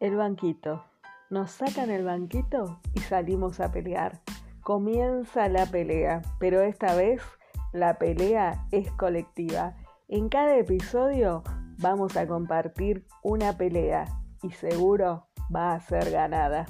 El banquito. Nos sacan el banquito y salimos a pelear. Comienza la pelea, pero esta vez la pelea es colectiva. En cada episodio vamos a compartir una pelea y seguro va a ser ganada.